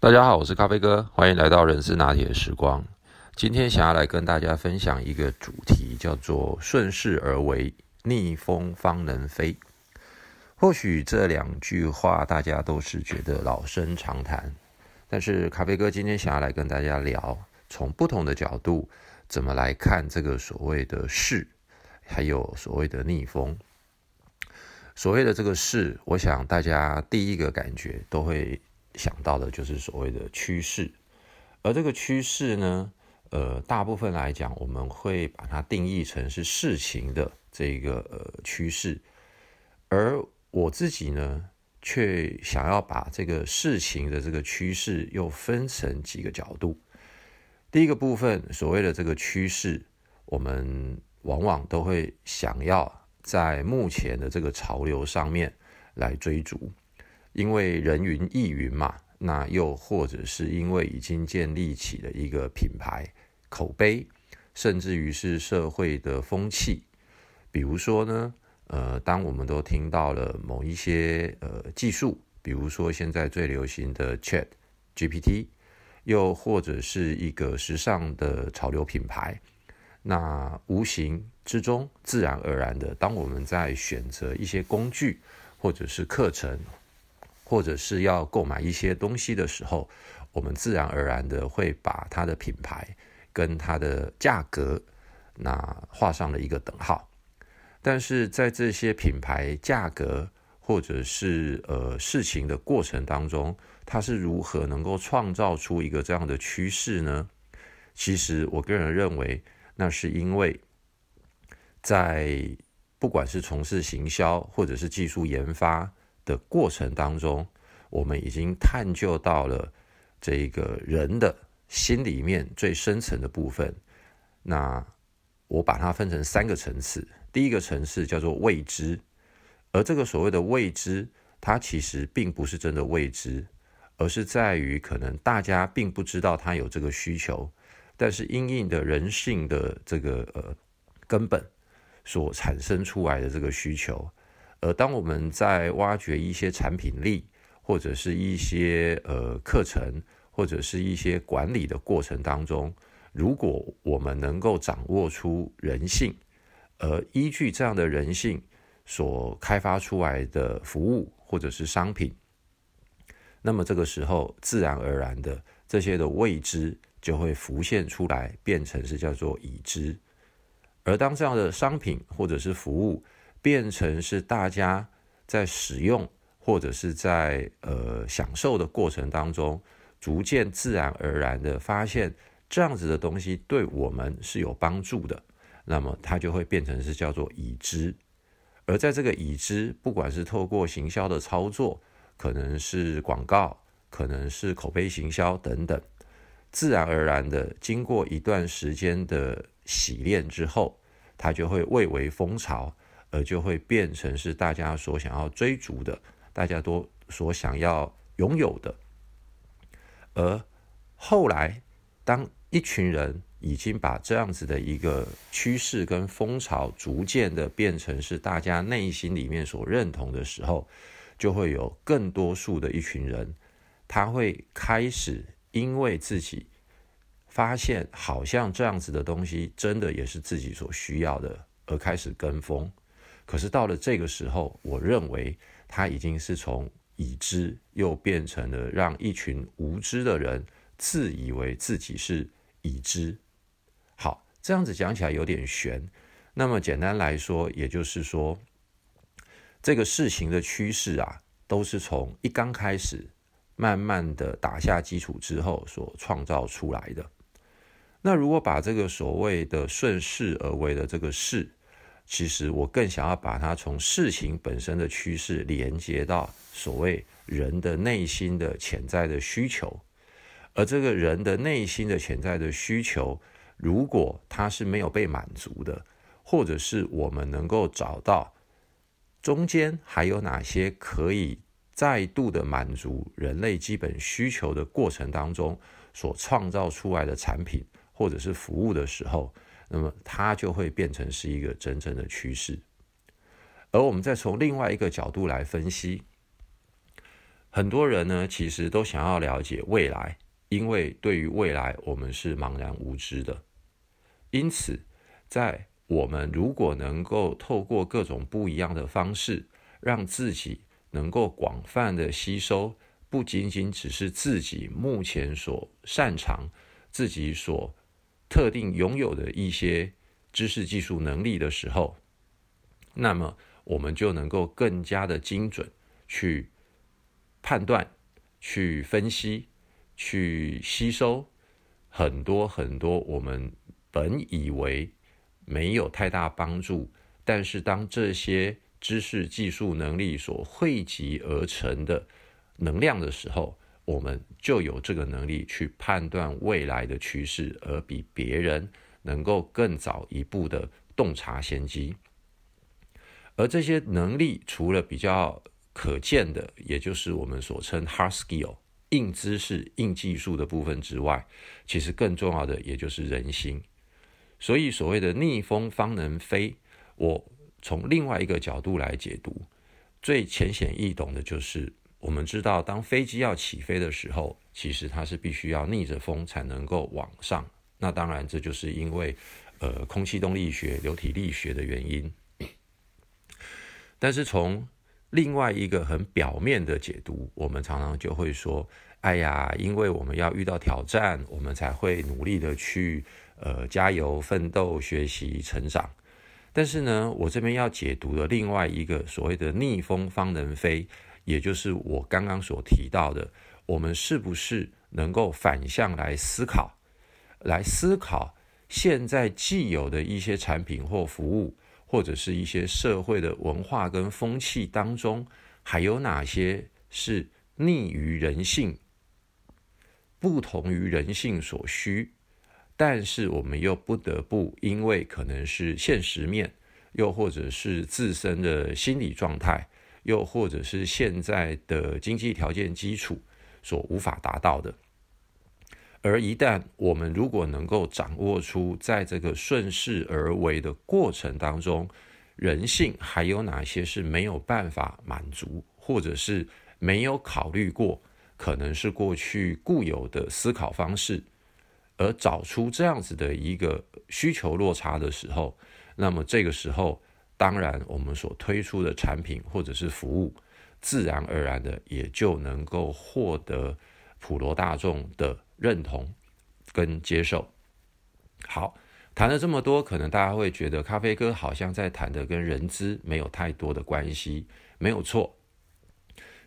大家好，我是咖啡哥，欢迎来到人事拿铁时光。今天想要来跟大家分享一个主题，叫做“顺势而为，逆风方能飞”。或许这两句话大家都是觉得老生常谈，但是咖啡哥今天想要来跟大家聊，从不同的角度怎么来看这个所谓的势，还有所谓的逆风。所谓的这个势，我想大家第一个感觉都会。想到的就是所谓的趋势，而这个趋势呢，呃，大部分来讲，我们会把它定义成是事情的这个呃趋势，而我自己呢，却想要把这个事情的这个趋势又分成几个角度。第一个部分，所谓的这个趋势，我们往往都会想要在目前的这个潮流上面来追逐。因为人云亦云嘛，那又或者是因为已经建立起了一个品牌口碑，甚至于是社会的风气。比如说呢，呃，当我们都听到了某一些呃技术，比如说现在最流行的 Chat GPT，又或者是一个时尚的潮流品牌，那无形之中，自然而然的，当我们在选择一些工具或者是课程。或者是要购买一些东西的时候，我们自然而然的会把它的品牌跟它的价格那画上了一个等号。但是在这些品牌价格或者是呃事情的过程当中，它是如何能够创造出一个这样的趋势呢？其实我个人认为，那是因为在不管是从事行销或者是技术研发。的过程当中，我们已经探究到了这个人的心里面最深层的部分。那我把它分成三个层次，第一个层次叫做未知，而这个所谓的未知，它其实并不是真的未知，而是在于可能大家并不知道他有这个需求，但是因应的人性的这个呃根本所产生出来的这个需求。而当我们在挖掘一些产品力，或者是一些呃课程，或者是一些管理的过程当中，如果我们能够掌握出人性，而依据这样的人性所开发出来的服务或者是商品，那么这个时候自然而然的这些的未知就会浮现出来，变成是叫做已知。而当这样的商品或者是服务，变成是大家在使用或者是在呃享受的过程当中，逐渐自然而然的发现这样子的东西对我们是有帮助的，那么它就会变成是叫做已知。而在这个已知，不管是透过行销的操作，可能是广告，可能是口碑行销等等，自然而然的经过一段时间的洗练之后，它就会蔚为风潮。而就会变成是大家所想要追逐的，大家都所想要拥有的。而后来，当一群人已经把这样子的一个趋势跟风潮逐渐的变成是大家内心里面所认同的时候，就会有更多数的一群人，他会开始因为自己发现好像这样子的东西真的也是自己所需要的，而开始跟风。可是到了这个时候，我认为他已经是从已知又变成了让一群无知的人自以为自己是已知。好，这样子讲起来有点悬。那么简单来说，也就是说，这个事情的趋势啊，都是从一刚开始，慢慢的打下基础之后所创造出来的。那如果把这个所谓的顺势而为的这个势，其实我更想要把它从事情本身的趋势连接到所谓人的内心的潜在的需求，而这个人的内心的潜在的需求，如果它是没有被满足的，或者是我们能够找到中间还有哪些可以再度的满足人类基本需求的过程当中所创造出来的产品或者是服务的时候。那么它就会变成是一个真正的趋势，而我们再从另外一个角度来分析，很多人呢，其实都想要了解未来，因为对于未来我们是茫然无知的。因此，在我们如果能够透过各种不一样的方式，让自己能够广泛的吸收，不仅仅只是自己目前所擅长、自己所特定拥有的一些知识、技术、能力的时候，那么我们就能够更加的精准去判断、去分析、去吸收很多很多我们本以为没有太大帮助，但是当这些知识、技术、能力所汇集而成的能量的时候，我们就有这个能力去判断未来的趋势，而比别人能够更早一步的洞察先机。而这些能力，除了比较可见的，也就是我们所称 hard skill 硬知识、硬技术的部分之外，其实更重要的也就是人心。所以，所谓的逆风方能飞，我从另外一个角度来解读，最浅显易懂的就是。我们知道，当飞机要起飞的时候，其实它是必须要逆着风才能够往上。那当然，这就是因为呃空气动力学、流体力学的原因。但是从另外一个很表面的解读，我们常常就会说：“哎呀，因为我们要遇到挑战，我们才会努力的去呃加油、奋斗、学习、成长。”但是呢，我这边要解读的另外一个所谓的“逆风方能飞”。也就是我刚刚所提到的，我们是不是能够反向来思考，来思考现在既有的一些产品或服务，或者是一些社会的文化跟风气当中，还有哪些是逆于人性、不同于人性所需，但是我们又不得不因为可能是现实面，又或者是自身的心理状态。又或者是现在的经济条件基础所无法达到的，而一旦我们如果能够掌握出在这个顺势而为的过程当中，人性还有哪些是没有办法满足，或者是没有考虑过，可能是过去固有的思考方式，而找出这样子的一个需求落差的时候，那么这个时候。当然，我们所推出的产品或者是服务，自然而然的也就能够获得普罗大众的认同跟接受。好，谈了这么多，可能大家会觉得咖啡哥好像在谈的跟人资没有太多的关系，没有错。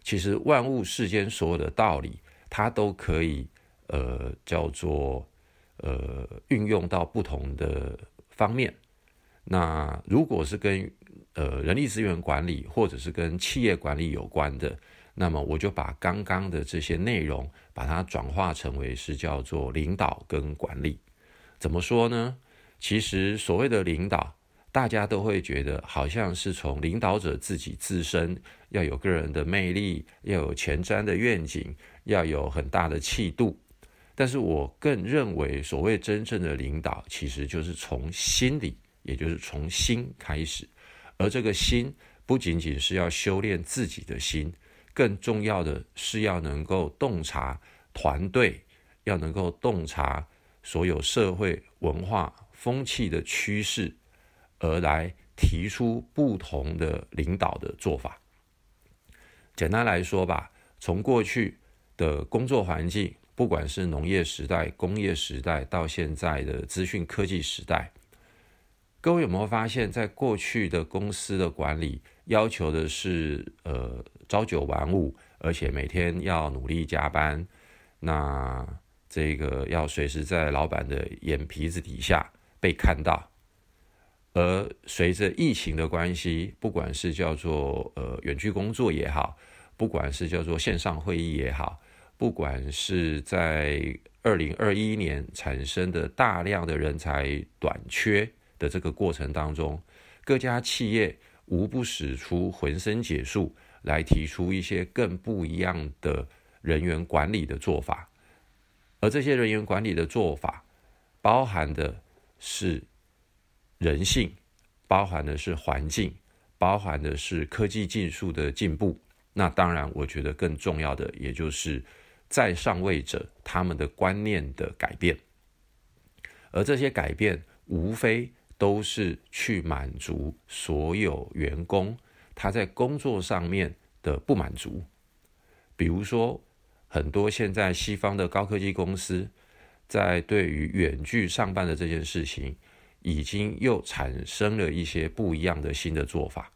其实万物世间所有的道理，它都可以呃叫做呃运用到不同的方面。那如果是跟呃人力资源管理或者是跟企业管理有关的，那么我就把刚刚的这些内容把它转化成为是叫做领导跟管理。怎么说呢？其实所谓的领导，大家都会觉得好像是从领导者自己自身要有个人的魅力，要有前瞻的愿景，要有很大的气度。但是我更认为，所谓真正的领导，其实就是从心里。也就是从心开始，而这个心不仅仅是要修炼自己的心，更重要的是要能够洞察团队，要能够洞察所有社会文化风气的趋势，而来提出不同的领导的做法。简单来说吧，从过去的工作环境，不管是农业时代、工业时代，到现在的资讯科技时代。各位有没有发现，在过去的公司的管理要求的是，呃，朝九晚五，而且每天要努力加班，那这个要随时在老板的眼皮子底下被看到。而随着疫情的关系，不管是叫做呃远距工作也好，不管是叫做线上会议也好，不管是在二零二一年产生的大量的人才短缺。的这个过程当中，各家企业无不使出浑身解数来提出一些更不一样的人员管理的做法，而这些人员管理的做法，包含的是人性，包含的是环境，包含的是科技技术的进步，那当然，我觉得更重要的，也就是在上位者他们的观念的改变，而这些改变无非都是去满足所有员工他在工作上面的不满足。比如说，很多现在西方的高科技公司在对于远距上班的这件事情，已经又产生了一些不一样的新的做法，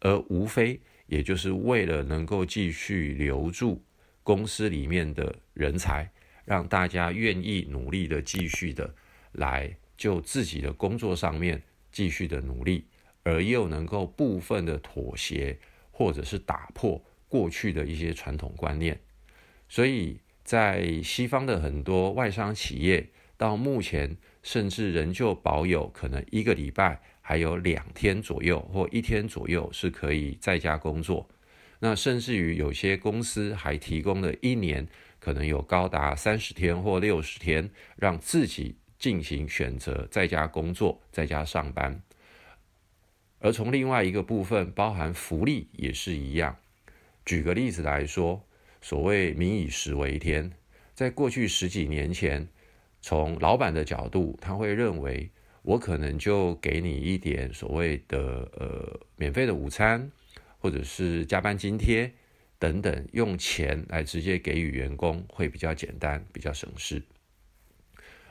而无非。也就是为了能够继续留住公司里面的人才，让大家愿意努力的继续的来就自己的工作上面继续的努力，而又能够部分的妥协或者是打破过去的一些传统观念，所以在西方的很多外商企业到目前甚至仍旧保有可能一个礼拜。还有两天左右或一天左右是可以在家工作，那甚至于有些公司还提供了一年，可能有高达三十天或六十天，让自己进行选择在家工作、在家上班。而从另外一个部分，包含福利也是一样。举个例子来说，所谓“民以食为天”，在过去十几年前，从老板的角度，他会认为。我可能就给你一点所谓的呃免费的午餐，或者是加班津贴等等，用钱来直接给予员工会比较简单，比较省事。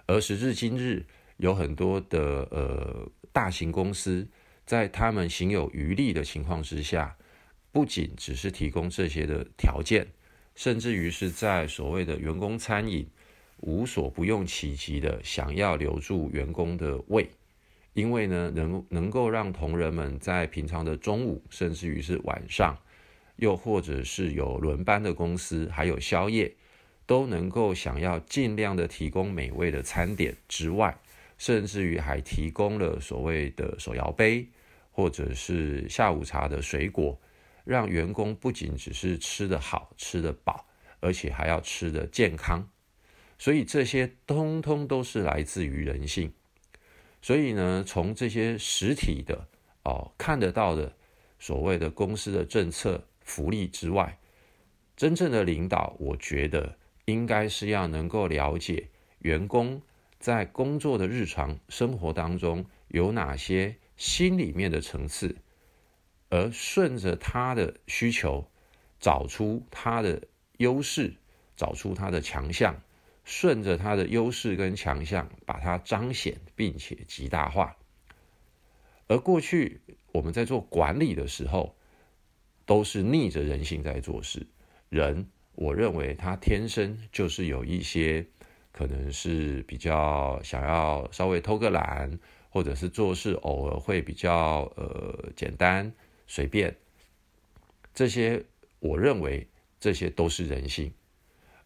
而时至今日，有很多的呃大型公司在他们行有余力的情况之下，不仅只是提供这些的条件，甚至于是在所谓的员工餐饮。无所不用其极的想要留住员工的胃，因为呢，能能够让同仁们在平常的中午，甚至于是晚上，又或者是有轮班的公司，还有宵夜，都能够想要尽量的提供美味的餐点之外，甚至于还提供了所谓的手摇杯，或者是下午茶的水果，让员工不仅只是吃得好、吃得饱，而且还要吃得健康。所以这些通通都是来自于人性。所以呢，从这些实体的哦看得到的所谓的公司的政策福利之外，真正的领导，我觉得应该是要能够了解员工在工作的日常生活当中有哪些心里面的层次，而顺着他的需求，找出他的优势，找出他的强项。顺着他的优势跟强项，把它彰显并且极大化。而过去我们在做管理的时候，都是逆着人性在做事。人，我认为他天生就是有一些可能是比较想要稍微偷个懒，或者是做事偶尔会比较呃简单随便。这些我认为这些都是人性。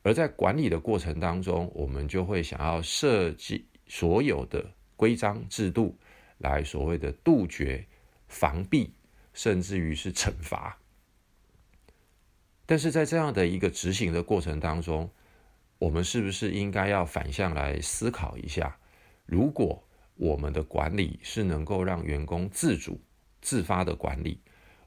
而在管理的过程当中，我们就会想要设计所有的规章制度，来所谓的杜绝、防避，甚至于是惩罚。但是在这样的一个执行的过程当中，我们是不是应该要反向来思考一下？如果我们的管理是能够让员工自主、自发的管理，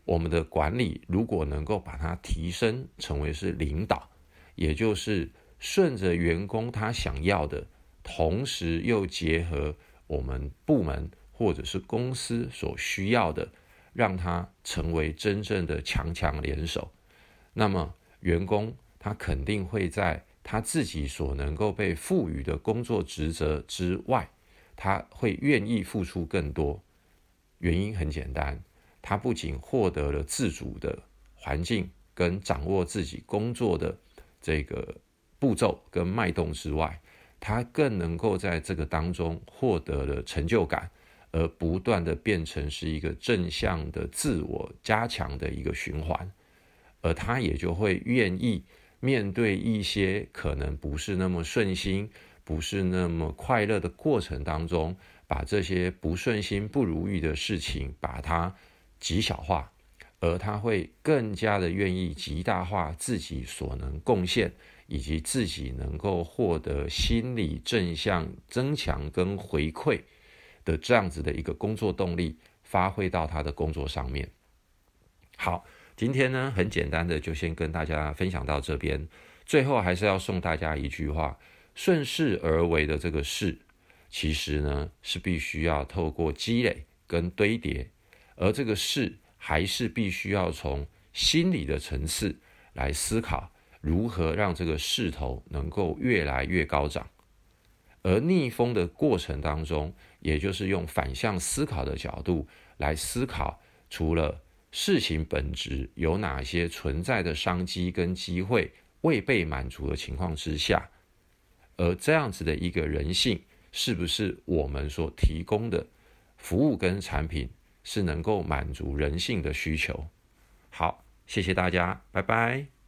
我们的管理如果能够把它提升成为是领导。也就是顺着员工他想要的，同时又结合我们部门或者是公司所需要的，让他成为真正的强强联手。那么员工他肯定会在他自己所能够被赋予的工作职责之外，他会愿意付出更多。原因很简单，他不仅获得了自主的环境跟掌握自己工作的。这个步骤跟脉动之外，他更能够在这个当中获得了成就感，而不断的变成是一个正向的自我加强的一个循环，而他也就会愿意面对一些可能不是那么顺心、不是那么快乐的过程当中，把这些不顺心、不如意的事情把它极小化。而他会更加的愿意极大化自己所能贡献，以及自己能够获得心理正向增强跟回馈的这样子的一个工作动力，发挥到他的工作上面。好，今天呢，很简单的就先跟大家分享到这边。最后还是要送大家一句话：顺势而为的这个势，其实呢是必须要透过积累跟堆叠，而这个势还是必须要从心理的层次来思考，如何让这个势头能够越来越高涨。而逆风的过程当中，也就是用反向思考的角度来思考，除了事情本质有哪些存在的商机跟机会未被满足的情况之下，而这样子的一个人性，是不是我们所提供的服务跟产品是能够满足人性的需求？好，谢谢大家，拜拜。